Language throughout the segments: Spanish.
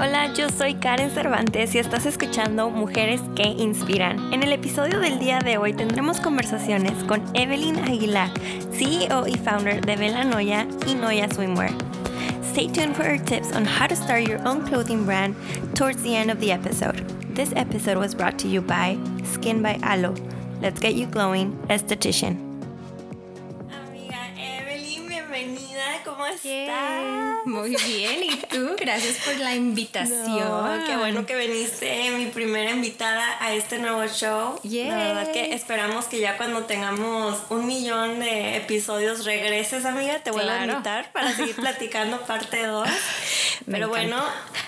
Hola, yo soy Karen Cervantes y estás escuchando Mujeres que Inspiran. En el episodio del día de hoy tendremos conversaciones con Evelyn Aguilar, CEO y founder de Vela Noya y Noya Swimwear. Stay tuned for her tips on how to start your own clothing brand towards the end of the episode. This episode was brought to you by Skin by Alo. Let's get you glowing, esthetician. Amiga Evelyn, bienvenida, ¿cómo estás? Muy bien, ¿y tú? Gracias por la invitación. qué bueno que viniste, mi primera invitada a este nuevo show. La verdad que esperamos que ya cuando tengamos un millón de episodios regreses, amiga, te vuelva a invitar para seguir platicando parte 2. Pero bueno,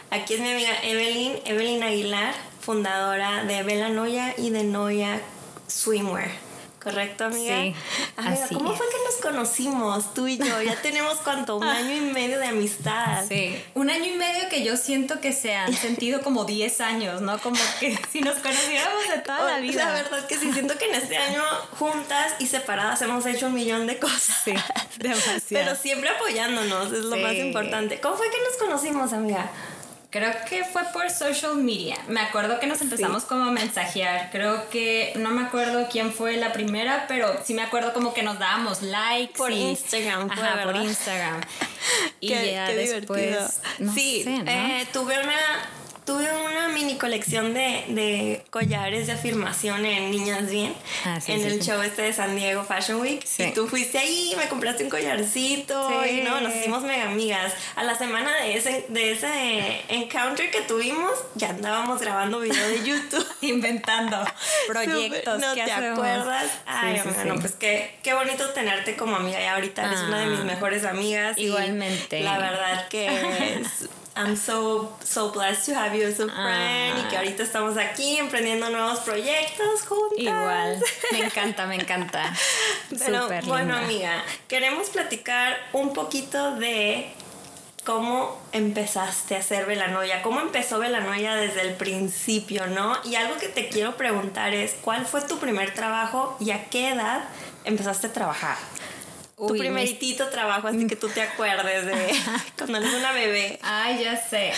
aquí es mi amiga Evelyn, Evelyn Aguilar, fundadora de Bella Noya y de Noya Swimwear. ¿Correcto, amiga? Sí. Amiga, ¿cómo fue que nos conocimos tú y yo? Ya tenemos cuánto, un año y medio de amistad. Sí, un año y medio que yo siento que se han sentido como 10 años, ¿no? Como que si nos conociéramos de toda la vida. La verdad que sí, siento que en este año juntas y separadas hemos hecho un millón de cosas. Sí, demasiado. Pero siempre apoyándonos, es lo más importante. ¿Cómo fue que nos conocimos, amiga? Creo que fue por social media. Me acuerdo que nos empezamos como a mensajear. Creo que no me acuerdo quién fue la primera, pero sí me acuerdo como que nos dábamos likes. Por Instagram. Ajá, por Instagram. y ya después. sí, eh, tuve una tuve una mini colección de, collares de afirmación en Niñas Bien, ah, en el show este de San Diego Fashion Week. Y tú fuiste ahí, me compraste un collarcito y no, nos hicimos mega amigas. A la semana de ese, de ese encounter que tuvimos, ya andábamos grabando video de YouTube. Inventando proyectos. ¿No te acuerdas? Ay, no, pues qué, qué bonito tenerte como amiga. Y ahorita eres una de mis ah. mejores amigas. Igualmente. la verdad que es, I'm so, so blessed to have you as a friend y que ah. ahorita estamos aquí emprendiendo nuevos proyectos juntas. Igual, me encanta, me encanta. Pero bueno, amiga, queremos platicar un poquito de cómo empezaste a hacer Velanoia, cómo empezó Velanoia desde el principio, ¿no? Y algo que te quiero preguntar es, ¿cuál fue tu primer trabajo y a qué edad empezaste a trabajar? Tu primeritito trabajo, así que tú te acuerdes de cuando eres una bebé. Ay, ya sé.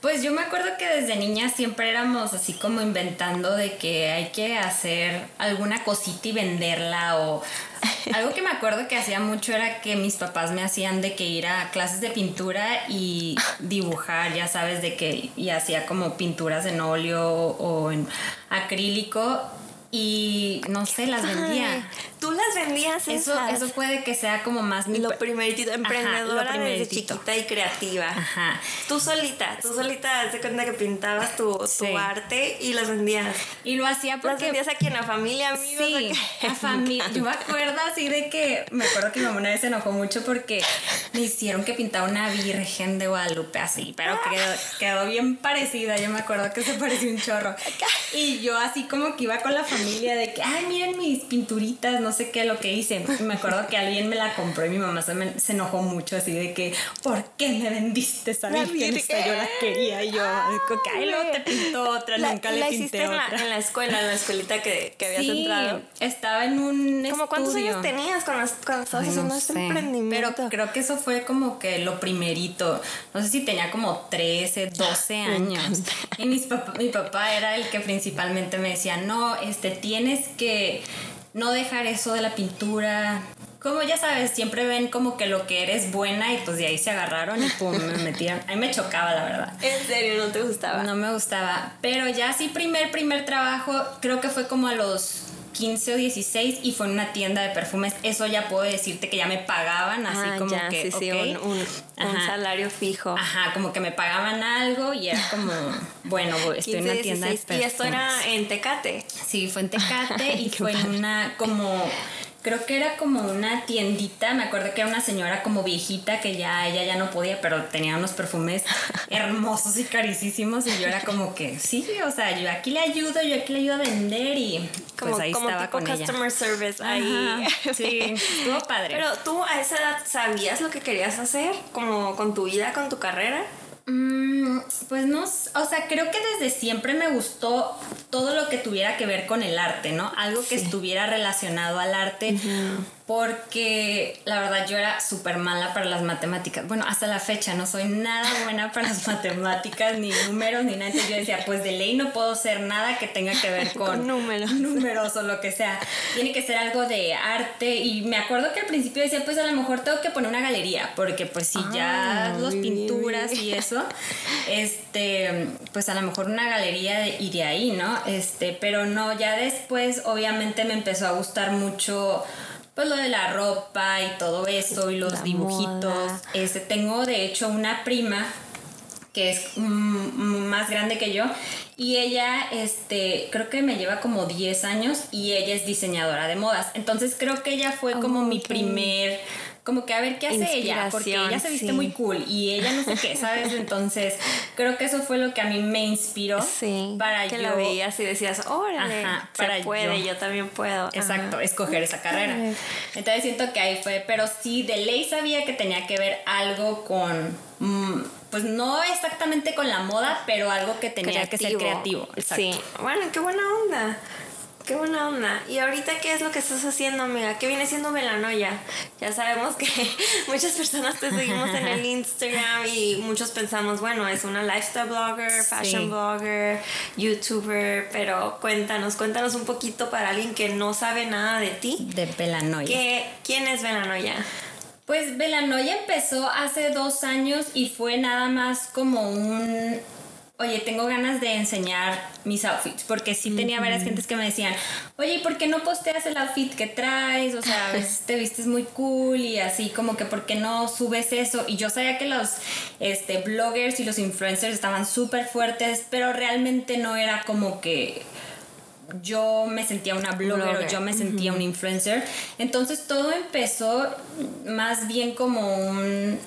Pues yo me acuerdo que desde niña siempre éramos así como inventando de que hay que hacer alguna cosita y venderla o algo que me acuerdo que hacía mucho era que mis papás me hacían de que ir a clases de pintura y dibujar, ya sabes, de que y hacía como pinturas en óleo o en acrílico y no sé, las vendía. Tú las vendías eso Eso puede que sea como más mi... Lo primeritito, emprendedora Ajá, desde chiquita y creativa. Ajá. Tú solita, tú solita te cuenta que pintabas tu, arte y las vendías. Y lo hacía porque... Las vendías aquí en la familia, amigos. Sí, a familia. Yo me acuerdo así de que... Me acuerdo que mi mamá una vez se enojó mucho porque me hicieron que pintara una virgen de Guadalupe así, pero quedó, quedó bien parecida. Yo me acuerdo que se parecía un chorro. Y yo así como que iba con la familia familia de que, ay, miren mis pinturitas, no sé qué, lo que hice. Me acuerdo que alguien me la compró y mi mamá se, se enojó mucho, así de que, ¿por qué me vendiste esa virgen? Esta yo la quería y yo, ay, luego te pintó otra, nunca le pinté otra. En la, en la escuela, en la escuelita que, que habías sí, entrado. estaba en un ¿Cómo cuántos años tenías cuando, estabas haciendo este emprendimiento? Pero creo que eso fue como que lo primerito. No sé si tenía como 13, 12 años. Y mis papá, mi papá era el que principalmente me decía, no, este tienes que no dejar eso de la pintura. Como ya sabes, siempre ven como que lo que eres buena y pues de ahí se agarraron y pum, me metieron. A mí me chocaba, la verdad. ¿En serio no te gustaba? No me gustaba. Pero ya sí, primer, primer trabajo, creo que fue como a los 15 o 16 y fue en una tienda de perfumes. Eso ya puedo decirte que ya me pagaban, así ah, como que. Sí, un, salario fijo. Ajá, como que me pagaban algo y era como, bueno, estoy en una tienda de perfumes. ¿Y esto era en Tecate? Sí, fue en Tecate y fue en una como creo que era como una tiendita, me acuerdo que era una señora como viejita que ya ella ya no podía, pero tenía unos perfumes hermosos y carísimos y yo era como que, sí, o sea, yo aquí le ayudo, yo aquí le ayudo a vender y pues ahí estaba con customer service ahí. sí, estuvo padre. Pero tú a esa edad sabías lo que querías hacer, como con tu vida, con tu carrera? Mm, pues no, o sea, creo que desde siempre me gustó todo lo que tuviera que ver con el arte, ¿no? Algo que estuviera relacionado al arte. Porque la verdad yo era súper mala para las matemáticas. Bueno, hasta la fecha no soy nada buena para las matemáticas, ni números, ni nada. Entonces yo decía, pues de ley no puedo ser nada que tenga que ver con, números. números o lo que sea. Tiene que ser algo de arte. Y me acuerdo que al principio decía, pues a lo mejor tengo que poner una galería, porque pues si ya Ah, bien, pinturas y eso, este, pues a lo mejor una galería de ahí, ¿no? Este, pero no, ya después obviamente me empezó a gustar mucho pues lo de la ropa y todo eso y los La dibujitos. moda. Este, tengo de hecho una prima que es mm, mm, más grande que yo y ella este creo que me lleva como 10 años y ella es diseñadora de modas. Entonces creo que ella fue como mi primer como que a ver qué hace ella, porque ella se viste sí. muy cool y ella no sé qué, ¿sabes? Entonces, creo que eso fue lo que a mí me inspiró Sí, para que yo la veías y decías, órale, Ajá, se para puede, yo. yo, también puedo. Exacto, Ajá. escoger esa carrera. Entonces siento que ahí fue, pero sí, de ley sabía que tenía que ver algo con, mm, pues no exactamente con la moda, pero algo que tenía que ser creativo. Exacto. Sí, bueno, qué buena onda. Qué buena onda. ¿Y ahorita qué es lo que estás haciendo, amiga? ¿Qué viene siendo Velanoya? Ya sabemos que muchas personas te seguimos en el Instagram y muchos pensamos, bueno, es una lifestyle blogger, fashion Sí. blogger, youtuber, pero cuéntanos, cuéntanos un poquito para alguien que no sabe nada de ti. De Pelanoia. ¿Qué, ¿Quién es Velanoya? Pues Velanoia empezó hace dos años y fue nada más como un... Oye, tengo ganas de enseñar mis outfits, porque sí tenía varias gentes que me decían, oye, ¿y por qué no posteas el outfit que traes? O sea, a veces te vistes muy cool y así como que ¿por qué no subes eso? Y yo sabía que los este, bloggers y los influencers estaban súper fuertes, pero realmente no era como que yo me sentía una blogger, Blogger, o yo me sentía un influencer. Entonces todo empezó más bien como un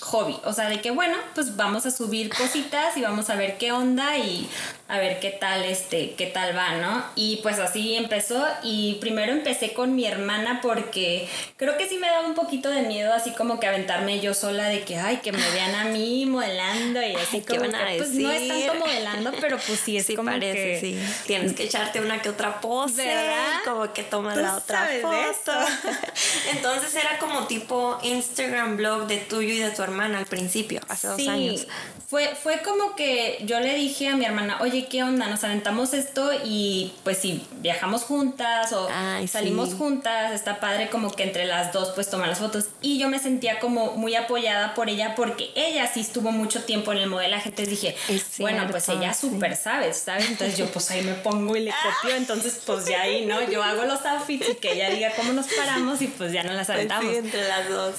hobby, o sea, de que bueno, pues vamos a subir cositas y vamos a ver qué onda y a ver qué tal este, qué tal va, ¿no? Y pues así empezó y primero empecé con mi hermana porque creo que sí me daba un poquito de miedo así como que aventarme yo sola de que ay, que me vean a mí modelando y así Ay, ¿qué como van a que, pues no es tanto modelando, pero pues sí es sí como parece, que sí. Tienes que echarte una que otra pose, ¿Verdad? como que tomas Tú la otra sabes de foto. Entonces era como tipo Instagram blog de tuyo de tu hermana al principio, hace dos años. Fue, fue como que yo le dije a mi hermana, oye, ¿qué onda? Nos aventamos esto y pues si viajamos juntas o Ay, salimos sí. juntas, está padre como que entre las dos pues tomar las fotos. Y yo me sentía como muy apoyada por ella porque ella sí estuvo mucho tiempo en el modelaje. Entonces dije, bueno, pues ella sí. súper sabe, ¿sabes? Entonces yo pues ahí me pongo y le copio. Entonces pues ya ahí, ¿no? Yo hago los outfits y que ella diga cómo nos paramos y pues ya no las Pues aventamos. sí, entre las dos.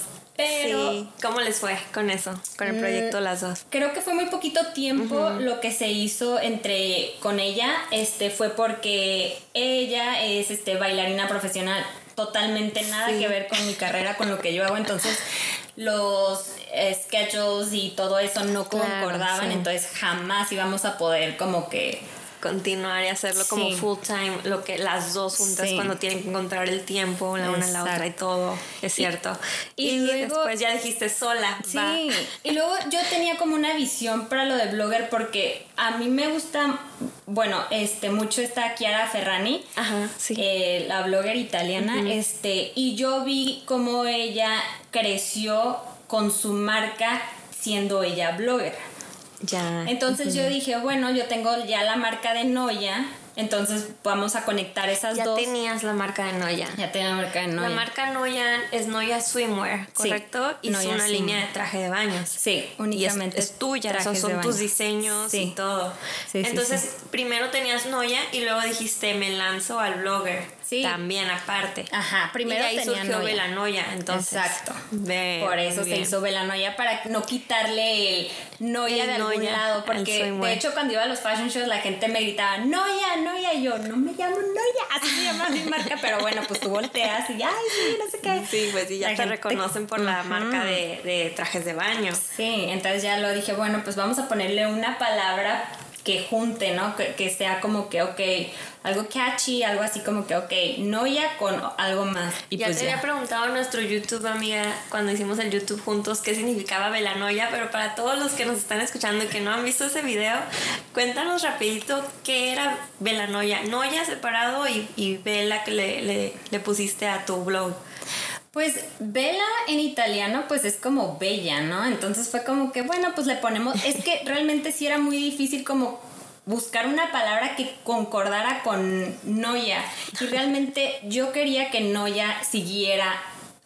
Pero- Sí. ¿Cómo les fue con eso? Con el proyecto Las Dos. Creo que fue muy poquito tiempo lo que se hizo entre con ella, este fue porque ella es este bailarina profesional, totalmente nada Sí. que ver con mi carrera, con lo que yo hago, entonces los eh, schedules y todo eso no Claro, concordaban, sí. entonces jamás íbamos a poder como que Continuar y hacerlo como full time, lo que las dos juntas Sí. cuando tienen que encontrar el tiempo la una a la otra y todo. Es cierto. y Y, luego- después ya dijiste sola. Sí, va. y luego yo tenía como una visión para lo de blogger porque a mí me gusta, bueno, este mucho está Chiara Ferrani, Ajá, sí. eh, la blogger italiana, este, y yo vi cómo ella creció con su marca siendo ella blogger. Ya. Entonces yo dije, bueno, yo tengo ya la marca de Noya, entonces vamos a conectar esas ya dos. tenías la marca de Noya. ya tenía la marca de Noya. La marca Noya es Noya Swimwear, ¿correcto? y es Noya una Swimwear. línea de traje de baños. Sí, Y es, únicamente es tuya, son tus diseños y todo. Sí, sí, Entonces, primero tenías Noya y luego dijiste, me lanzo al blogger. Sí. También aparte. Ajá, primero y ahí tenía surgió Noya. Velanoya, entonces. Exacto. Por eso se hizo Velanoya para no quitarle el Noya El de algún lado. Porque de hecho, cuando iba a los fashion shows, la gente me gritaba Noya, Noya. Y yo, no me llamo Noya. Así se llama mi marca. Pero bueno, pues tú volteas y ay, sí, no sé qué. Sí, pues sí, ya La te gente- reconocen por la marca de, de trajes de baño. Sí, entonces ya lo dije, bueno, pues vamos a ponerle una palabra que junte, ¿no? Que, sea como que, ok, algo catchy, algo así como que, ok, Noya con algo más. Y ya pues te había preguntado a nuestro YouTube, amiga, cuando hicimos el YouTube juntos, qué significaba Velanoya, pero para todos los que nos están escuchando y que no han visto ese video, cuéntanos rapidito qué era Velanoya. Noya separado y, y Vela que le, le, le pusiste a tu blog. Pues Bella en italiano pues es como bella, ¿no? Entonces fue como que bueno, pues le ponemos, es que realmente sí era muy difícil como buscar una palabra que concordara con Noya y realmente yo quería que Noya siguiera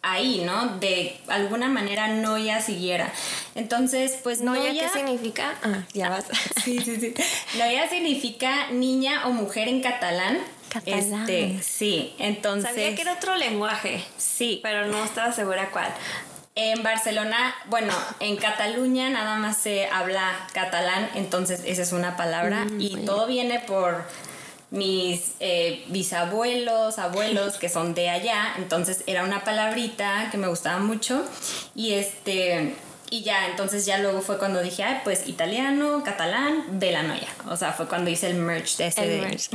ahí, ¿no? De alguna manera Noya siguiera. Entonces, pues Noya... ¿Noya qué significa? Ah, ya vas. sí, sí, sí. Noya significa niña o mujer en catalán. Este, sí, entonces. Sabía que era otro lenguaje. Sí. Pero no estaba segura cuál. En Barcelona, bueno, en Cataluña nada más se habla catalán, entonces esa es una palabra mm, y todo viene por mis eh, bisabuelos, abuelos que son de allá, entonces era una palabrita que me gustaba mucho y este y ya, entonces ya luego fue cuando dije, ay, pues italiano, catalán, velanoia. O sea, fue cuando hice el merch de ese. merch.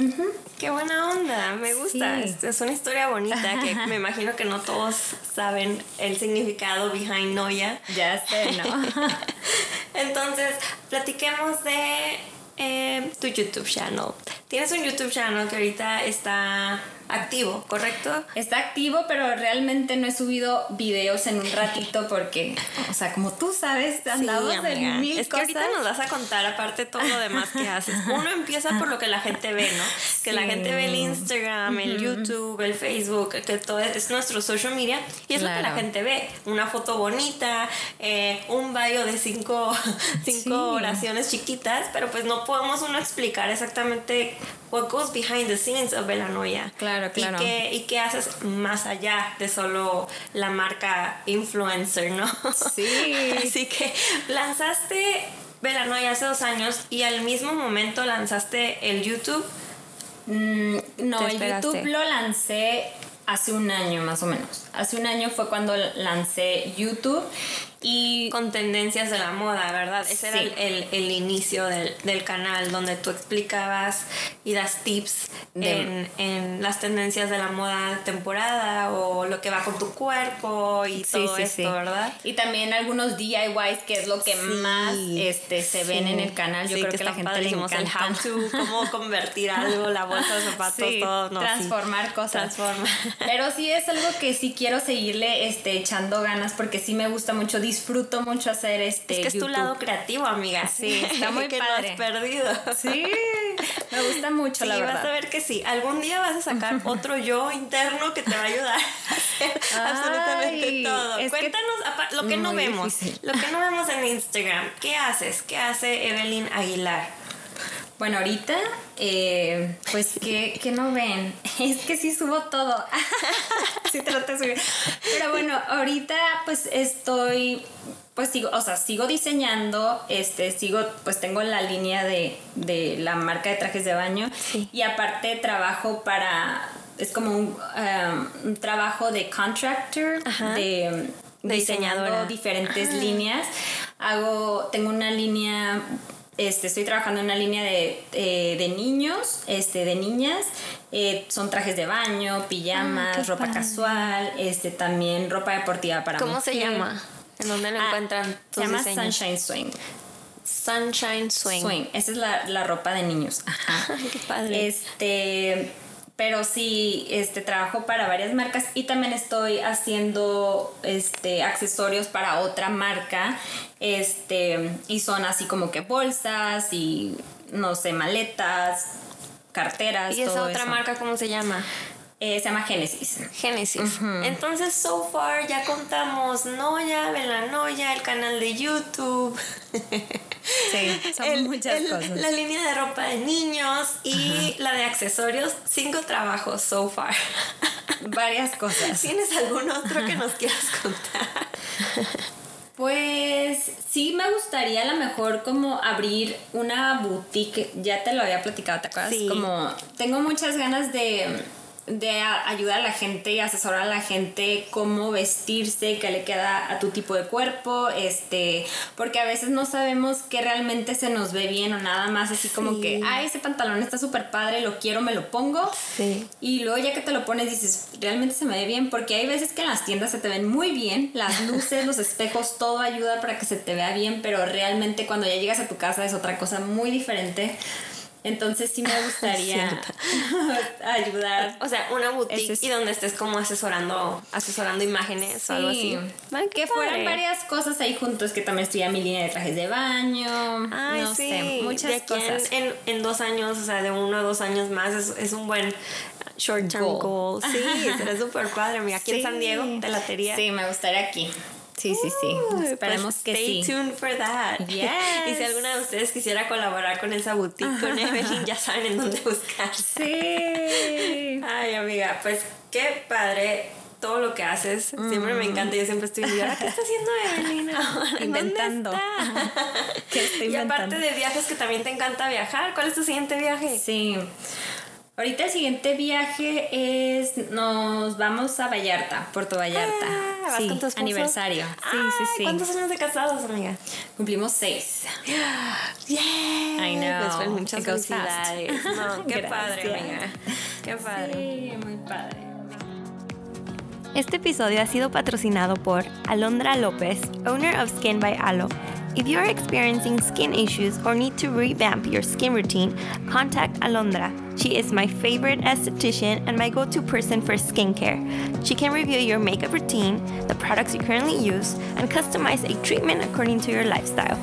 Qué buena onda, me gusta. Es, una historia bonita que me imagino que no todos saben el significado behind Noia. Ya sé, ¿no? entonces, platiquemos de eh, tu YouTube channel. Tienes un YouTube channel que ahorita está activo, ¿correcto? Está activo, pero realmente no he subido videos en un ratito porque, o sea, como tú sabes, andamos sí, en mil es que ahorita nos vas a contar aparte todo lo demás que haces. Uno empieza por lo que la gente ve, ¿no? Que la gente ve el Instagram, el YouTube, el Facebook, que todo es nuestro social media y es lo que la gente ve. Una foto bonita, eh, un bio de cinco, cinco oraciones chiquitas, pero pues no podemos uno explicar exactamente what goes behind the scenes of Belanoia. Claro, claro. Y qué, y qué haces más allá de solo la marca influencer, ¿no? Sí. Así que lanzaste Belanoia hace dos años y al mismo momento lanzaste el YouTube. Mm, no, el YouTube lo lancé hace un año más o menos. Hace un año fue cuando lancé YouTube y con tendencias de la moda, ¿verdad? Ese era el, el, inicio del, del, canal donde tú explicabas y das tips en, en, las tendencias de la moda temporada o lo que va con tu cuerpo y todo esto, ¿verdad? Y también algunos DIYs, que es lo que más este, se ven en el canal. Yo creo que, la gente le encanta. el how to, cómo convertir algo, la bolsa de zapatos, todo. No, transformar cosas. Transformar. Pero sí es algo que sí quiero seguirle este, echando ganas porque sí me gusta mucho disfruto mucho hacer este. Es que es tu lado creativo, amiga. Sí, está muy que padre. has perdido. Sí, me gusta mucho, la verdad. vas a ver que sí. Algún día vas a sacar otro yo interno que te va a ayudar a hacer absolutamente todo. Cuéntanos lo que no vemos. Lo que no vemos en Instagram. ¿Qué haces? ¿Qué hace Evelyn Aguilar? Bueno, ahorita, eh, pues, que, no ven? Es que sí subo todo. sí trato de subir. Pero bueno, ahorita, pues, estoy, pues, sigo, o sea, sigo diseñando, este, sigo, pues, tengo la línea de, la marca de trajes de baño. Y aparte trabajo para, es como un, um, trabajo de contractor, de diseñando diferentes líneas. Hago, tengo una línea este, estoy trabajando en una línea de, eh, de niños, este, de niñas. Eh, son trajes de baño, pijamas, ah, ropa casual, este, también ropa deportiva para ¿Cómo se llama? ¿En dónde lo ah, encuentran? se llama Sunshine Swing. Sunshine Swing. Swing. Esa es la, la ropa de niños. Ajá. qué padre. Este pero sí este trabajo para varias marcas y también estoy haciendo este accesorios para otra marca este y son así como que bolsas y no sé maletas carteras y esa otra marca cómo se llama eh, se llama Génesis. Génesis. Entonces, so far ya contamos Noya, Velanoya, el canal de YouTube. Sí, son muchas cosas. La línea de ropa de niños y la de accesorios. Cinco trabajos so far. Varias cosas. ¿Tienes algún otro que nos quieras contar? Pues sí me gustaría a lo mejor como abrir una boutique, ya te lo había platicado, ¿te acuerdas? Como tengo muchas ganas de de ayudar a la gente y asesorar a la gente cómo vestirse, qué le queda a tu tipo de cuerpo, este, porque a veces no sabemos qué realmente se nos ve bien o nada más así como que, ay, ese pantalón está súper padre, lo quiero, me lo pongo. Sí. Y luego ya que te lo pones dices, realmente se me ve bien, porque hay veces que en las tiendas se te ven muy bien, las luces, los espejos, todo ayuda para que se te vea bien, pero realmente cuando ya llegas a tu casa es otra cosa muy diferente. Entonces sí me gustaría ayudar. O sea, una boutique y donde estés como asesorando, asesorando imágenes o algo así. que fueran varias cosas ahí juntos, que también estuviera mi línea de trajes de baño. Ay, no sí. sé, muchas cosas. En, en, dos años, o sea, de uno a dos años más, es, es un buen short term goal. Sí, será súper padre. Mira, aquí en San Diego, de la tería. Sí, me gustaría aquí. Sí, sí, sí. Pues Esperemos que stay sí. tuned for that. Yes. Y si alguna de ustedes quisiera colaborar con esa boutique, con Evelyn, ya saben en dónde buscar. Sí. Ay, amiga, pues qué padre todo lo que haces. Siempre me encanta. Yo siempre estoy diciendo, ¿qué está haciendo Evelyn Inventando. ¿Qué estoy inventando? Y aparte de viajes, que también te encanta viajar, ¿cuál es tu siguiente viaje? Sí. Ahorita el siguiente viaje es nos vamos a Vallarta, Puerto Vallarta. Ah, sí, con aniversario. Sí, sí, sí. ¿Cuántos años de casados, amiga? Cumplimos seis. Yeah. I know. Pues, muchas felicidades. No, qué padre, amiga. Qué padre. Sí, muy padre. Este episodio ha sido patrocinado por Alondra López, owner of Skin by Alo If you are experiencing skin issues or need to revamp your skin routine, contact Alondra. She is my favorite esthetician and my go to person for skincare. She can review your makeup routine, the products you currently use, and customize a treatment according to your lifestyle.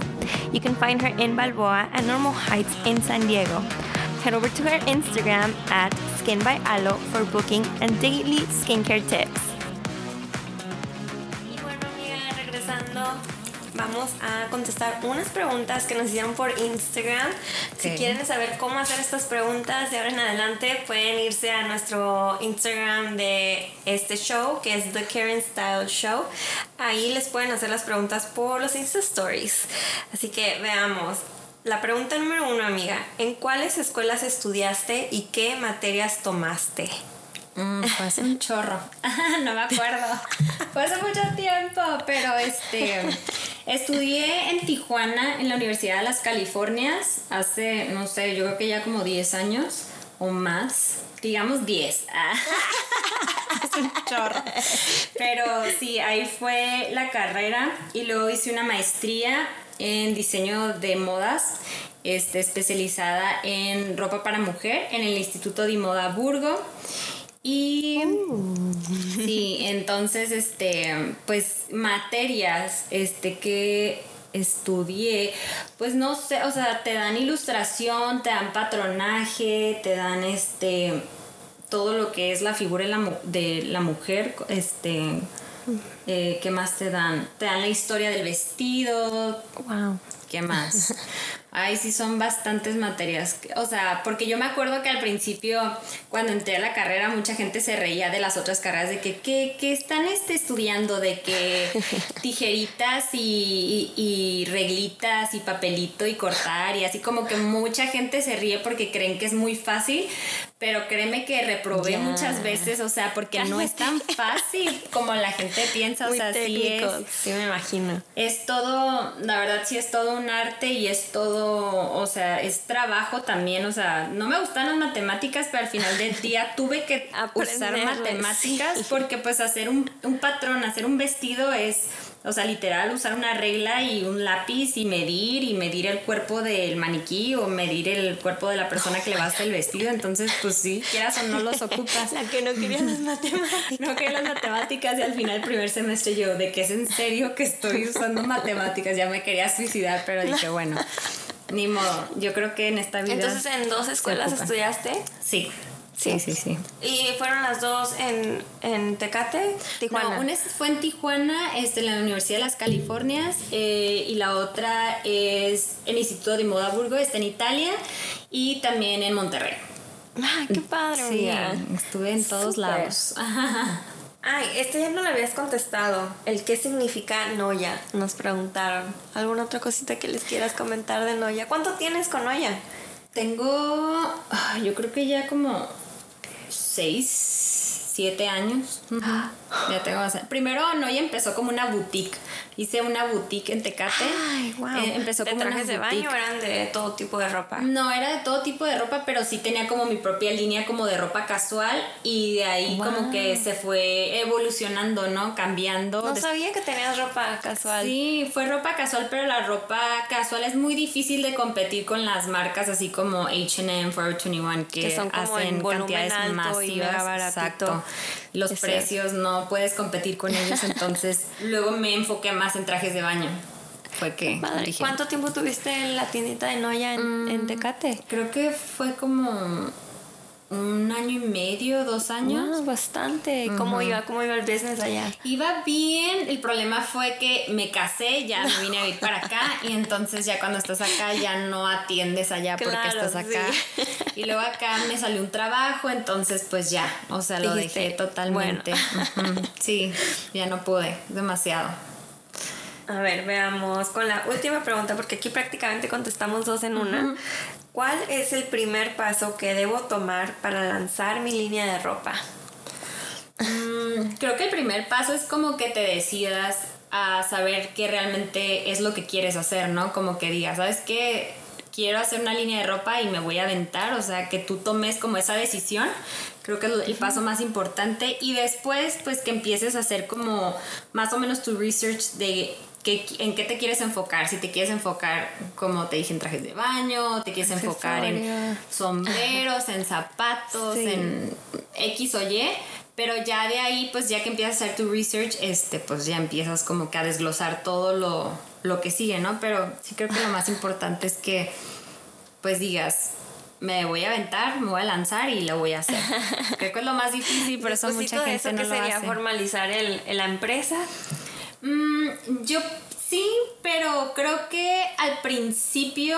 You can find her in Balboa and Normal Heights in San Diego. Head over to her Instagram at Skin by Alo for booking and daily skincare tips. Vamos a contestar unas preguntas que nos hicieron por Instagram. Si quieren saber cómo hacer estas preguntas de ahora en adelante, pueden irse a nuestro Instagram de este show, que es The Karen Style Show. Ahí les pueden hacer las preguntas por los Insta Stories. Así que veamos. La pregunta número uno, amiga. ¿En cuáles escuelas estudiaste y qué materias tomaste? Mm, fue hace un chorro. no me acuerdo. Fue hace mucho tiempo, pero este estudié en Tijuana, en la Universidad de las Californias, hace, no sé, yo creo que ya como 10 años o más. Digamos 10. es un chorro. Pero sí, ahí fue la carrera y luego hice una maestría en diseño de modas, este, especializada en ropa para mujer en el Instituto de Moda Burgo. Y uh. sí, entonces, este, pues materias, este, que estudié, pues no sé, o sea, te dan ilustración, te dan patronaje, te dan este, todo lo que es la figura de la, de la mujer, este, eh, ¿qué más te dan? Te dan la historia del vestido. Wow. ¿Qué más? Ay, sí, son bastantes materias. O sea, porque yo me acuerdo que al principio, cuando entré a la carrera, mucha gente se reía de las otras carreras, de que, ¿qué, están este, estudiando? De que tijeritas y, y, reglitas y papelito y cortar y así como que mucha gente se ríe porque creen que es muy fácil, pero créeme que reprobé muchas veces, o sea, porque no es tan fácil como la gente piensa, o sea, sí es. Sí, me imagino. Es todo, la verdad sí es todo un arte y es todo o sea, es trabajo también, o sea, no me gustan las matemáticas, pero al final del día tuve que usar matemáticas porque pues hacer un, un patrón, hacer un vestido es o sea, literal, usar una regla y un lápiz y medir y medir el cuerpo del maniquí o medir el cuerpo de la persona que le va a hacer el vestido. Entonces, pues sí, quieras o no los ocupas. La que no quería las matemáticas. No quería las matemáticas y al final primer semestre yo, de que es en serio que estoy usando matemáticas, ya me quería suicidar, pero dije, bueno, ni modo. Yo creo que en esta vida. Entonces, ¿en dos escuelas estudiaste? Sí. Sí, sí, sí. ¿Y fueron las dos en, en Tecate? Tijuana. No, una fue en Tijuana, este, en la Universidad de las Californias, eh, y la otra es el Instituto de Moda Burgo, está en Italia, y también en Monterrey. Ah, qué padre, sí, estuve en todos lados. Ay, este ya no lo habías contestado. El qué significa Noya, nos preguntaron. ¿Alguna otra cosita que les quieras comentar de Noya? ¿Cuánto tienes con Noya? Tengo, yo creo que ya como seis siete años. Ya tengo Primero Noya empezó como una boutique. Hice una boutique en Tecate. Ay, wow. Eh, empezó ¿De como trajes una de baño eran de todo tipo de ropa? No, era de todo tipo de ropa, pero sí tenía como mi propia línea como de ropa casual y de ahí como Wow. que se fue evolucionando, ¿no? Cambiando. No sabía que tenías ropa casual. Sí, fue ropa casual, pero la ropa casual es muy difícil de competir con las marcas así como H&M, Forever 21 que, Que son como hacen cantidades alto masivas. Exacto. Los Es precios no puedes competir con ellos, entonces luego me enfoqué más en trajes de baño. Fue que ¿Cuánto tiempo tuviste en la tiendita de Noya en, Mm. en Tecate? creo que fue como un año y medio, dos años. Wow, bastante. ¿Cómo iba? ¿Cómo iba el business allá? Iba bien, el problema fue que me casé, ya me vine a vivir para acá y entonces ya cuando estás acá ya no atiendes allá porque estás acá. sí. Y luego acá me salió un trabajo, entonces pues ya, o sea, lo Dijiste, dejé totalmente. Sí, ya no pude, demasiado. A ver, veamos con la última pregunta, porque aquí prácticamente contestamos dos en una. ¿Cuál es el primer paso que debo tomar para lanzar mi línea de ropa? Mm, creo que el primer paso es como que te decidas a saber qué realmente es lo que quieres hacer, ¿no? Como que digas, ¿sabes qué? Quiero hacer una línea de ropa y me voy a aventar, o sea, que tú tomes como esa decisión, creo que es el paso más importante y después pues que empieces a hacer como más o menos tu research de que, en qué te quieres enfocar, si te quieres enfocar, como te dije, en trajes de baño, te quieres enfocar en sombreros, en zapatos, Sí. en X o Y, pero ya de ahí, pues ya que empiezas a hacer tu research, este, pues ya empiezas como que a desglosar todo lo, lo que sigue, ¿no? Pero sí creo que lo más importante es que, pues digas, me voy a aventar, me voy a lanzar y lo voy a hacer. Creo que es lo más difícil, por eso mucha gente eso, no que lo sería hace. formalizar el- la empresa? Mm, yo sí, pero creo que al principio,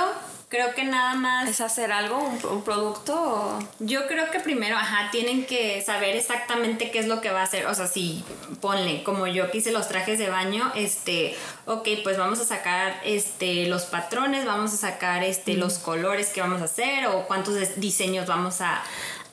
creo que nada más... ¿Es hacer algo, un, un producto? o- Yo creo que primero, ajá, tienen que saber exactamente qué es lo que va a hacer. O sea, si ponle, como yo que hice los trajes de baño, este, ok, pues vamos a sacar este, los patrones, vamos a sacar este, los colores que vamos a hacer o cuántos diseños vamos a,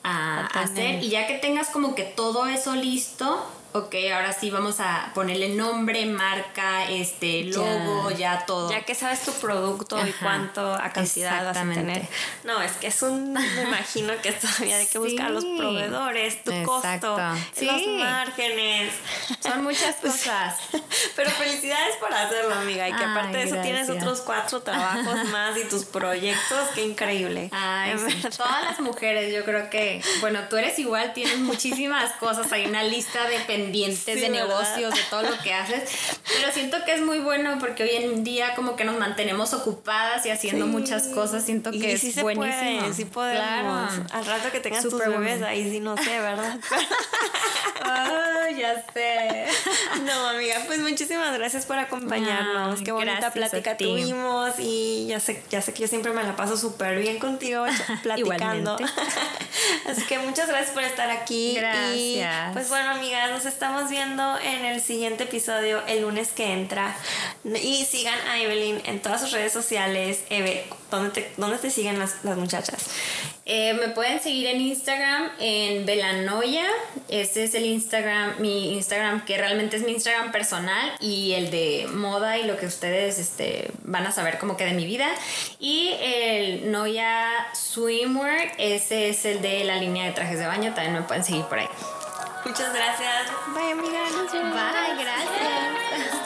a hacer. Y ya que tengas como que todo eso listo, ok, ahora sí vamos a ponerle nombre, marca, este, logo, ya, todo. Ya que sabes tu producto y Ajá, cuánto a cantidad vas a tener. No, es que es un, me imagino que todavía hay que buscar los Sí. proveedores, tu Exacto. costo, Sí. los márgenes. Son muchas cosas. Pero felicidades por hacerlo, amiga. Y que Ay, aparte de eso tienes otros cuatro trabajos más y tus proyectos. Qué increíble. Ay, sí. todas las mujeres, yo creo que, bueno, tú eres igual, tienes muchísimas cosas, hay una lista de pendientes Sí, de ¿verdad? negocios, de todo lo que haces, pero siento que es muy bueno porque hoy en día como que nos mantenemos ocupadas y haciendo Sí. muchas cosas, siento que y es sí se buenísimo. puede, sí podemos. Claro. Al rato que tengas tus bebés, bueno. ahí sí no sé, ¿verdad? Ya sé. No, amiga, pues muchísimas gracias por acompañarnos. Qué bonita plática tuvimos y ya sé, ya sé que yo siempre me la paso súper bien contigo platicando. Así que muchas gracias por estar aquí. Y Gracias. pues bueno, amigas, nos estamos viendo en el siguiente episodio el lunes que entra. Y sigan a Evelyn en todas sus redes sociales. Eve, ¿dónde te, dónde te siguen las, las muchachas? Eh, me pueden seguir en Instagram en Belanoia. Ese es el Instagram, mi Instagram que realmente es mi Instagram personal y el de moda y lo que ustedes este, van a saber como que de mi vida. Y el Noia Swimwear, ese es el de la línea de trajes de baño. También me pueden seguir por ahí. Muchas gracias. Bye, amiga. Bye, gracias.